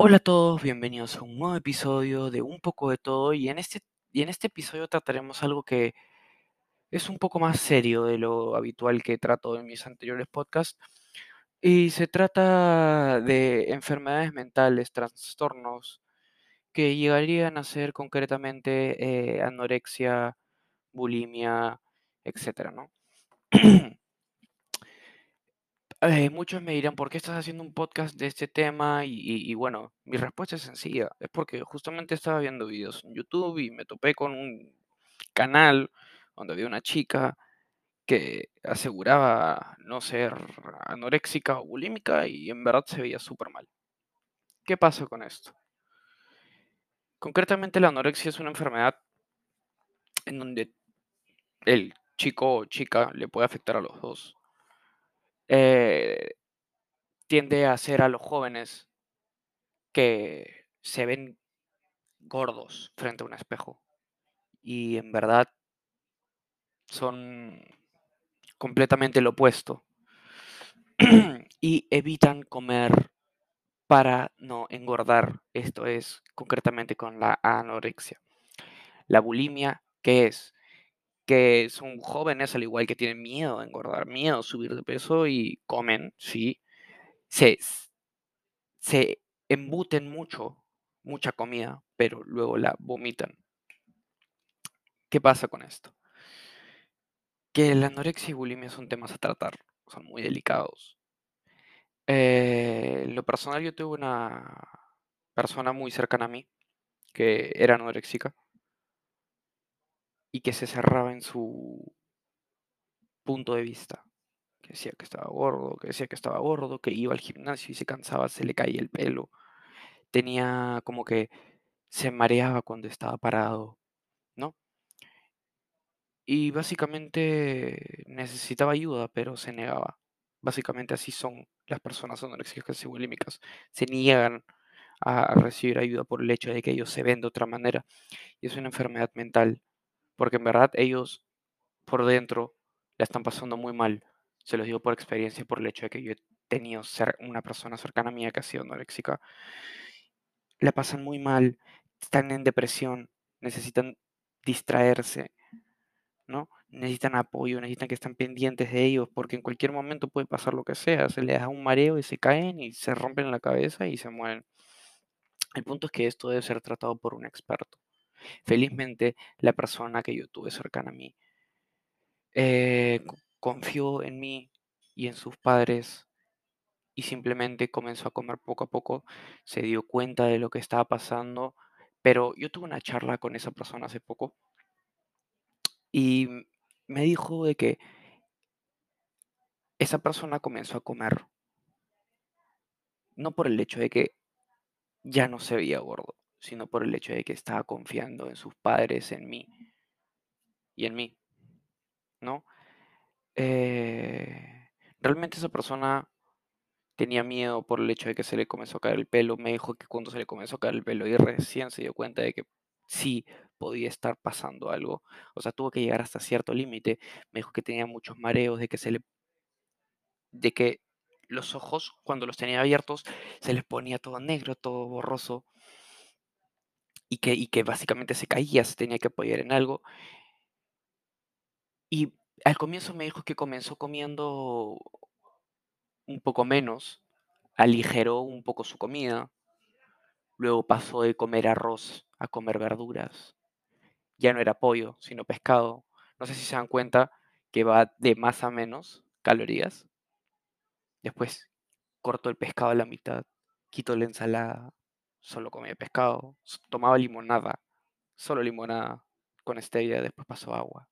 Hola a todos, bienvenidos a un nuevo episodio de Un poco de todo y en este, y en este episodio trataremos algo que es un poco más serio de lo habitual que trato en mis anteriores podcasts y se trata de enfermedades mentales, trastornos que llegarían a ser concretamente eh, anorexia, bulimia, etcétera, ¿no? Eh, muchos me dirán, ¿por qué estás haciendo un podcast de este tema? Y, bueno, mi respuesta es sencilla. Es porque justamente estaba viendo videos en YouTube y me topé con un canal donde había una chica que aseguraba no ser anoréxica o bulímica y en verdad se veía súper mal. ¿Qué pasa con esto? Concretamente la anorexia es una enfermedad en donde el chico o chica le puede afectar a los dos. Eh, tiende a ser a los jóvenes que se ven gordos frente a un espejo y en verdad son completamente lo opuesto y evitan comer para no engordar. Esto es concretamente con la anorexia. La bulimia, ¿qué es? Que son jóvenes al igual que tienen miedo a engordar, miedo a subir de peso y comen, sí, se, se embuten mucho, mucha comida, pero luego la vomitan. ¿Qué pasa con esto? Que la anorexia y bulimia son temas a tratar, son muy delicados. Eh, en lo personal, yo tuve una persona muy cercana a mí que era anoréxica y que se cerraba en su punto de vista. Que decía que estaba gordo, que decía que estaba gordo, que iba al gimnasio y se cansaba, se le caía el pelo. Tenía como que se mareaba cuando estaba parado, ¿no? Y básicamente necesitaba ayuda, pero se negaba. Básicamente así son las personas anoréxicas y bulímicas. Se niegan a recibir ayuda por el hecho de que ellos se ven de otra manera. Y es una enfermedad mental, porque en verdad ellos por dentro la están pasando muy mal. Se los digo por experiencia, por el hecho de que yo he tenido ser una persona cercana a mí que ha sido anoréxica. La pasan muy mal, están en depresión, necesitan distraerse, ¿no? Necesitan apoyo, necesitan que estén pendientes de ellos, porque en cualquier momento puede pasar lo que sea, se les da un mareo y se caen y se rompen la cabeza y se mueren. El punto es que esto debe ser tratado por un experto. Felizmente, la persona que yo tuve cercana a mí eh, confió en mí y en sus padres y simplemente comenzó a comer poco a poco, se dio cuenta de lo que estaba pasando, pero yo tuve una charla con esa persona hace poco y me dijo de que esa persona comenzó a comer, no por el hecho de que ya no se veía gordo, sino por el hecho de que estaba confiando en sus padres, en mí y en mí, ¿no? Eh, realmente esa persona tenía miedo por el hecho de que se le comenzó a caer el pelo. Me dijo que cuando se le comenzó a caer el pelo y recién se dio cuenta de que sí podía estar pasando algo. O sea, tuvo que llegar hasta cierto límite. Me dijo que tenía muchos mareos, de que se le de que los ojos cuando los tenía abiertos se les ponía todo negro, todo borroso y que, y que básicamente se caía, se tenía que apoyar en algo. Y al comienzo me dijo que comenzó comiendo un poco menos, aligeró un poco su comida, luego pasó de comer arroz a comer verduras, ya no era pollo, sino pescado. No sé si se dan cuenta que va de más a menos calorías. Después cortó el pescado a la mitad, quitó la ensalada, solo comía pescado, tomaba limonada, solo limonada con stevia, después pasó agua.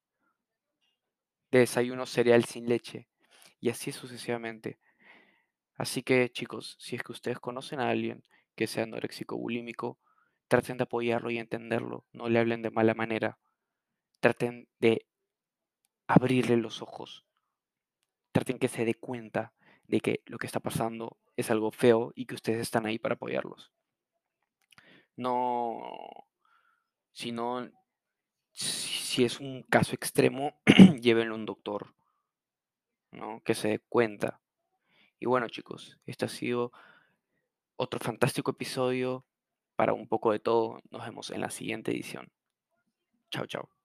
De desayuno cereal sin leche y así sucesivamente. Así que chicos, si es que ustedes conocen a alguien que sea anoréxico bulímico, traten de apoyarlo y entenderlo, no le hablen de mala manera, traten de abrirle los ojos, traten que se dé cuenta de que lo que está pasando es algo feo y que ustedes están ahí para apoyarlos. No, si no, si es un caso extremo, llévenlo a un doctor, ¿no? Que se dé cuenta. Y bueno chicos, esta ha sido otro fantástico episodio para un poco de todo. Nos vemos en la siguiente edición. Chao, chao.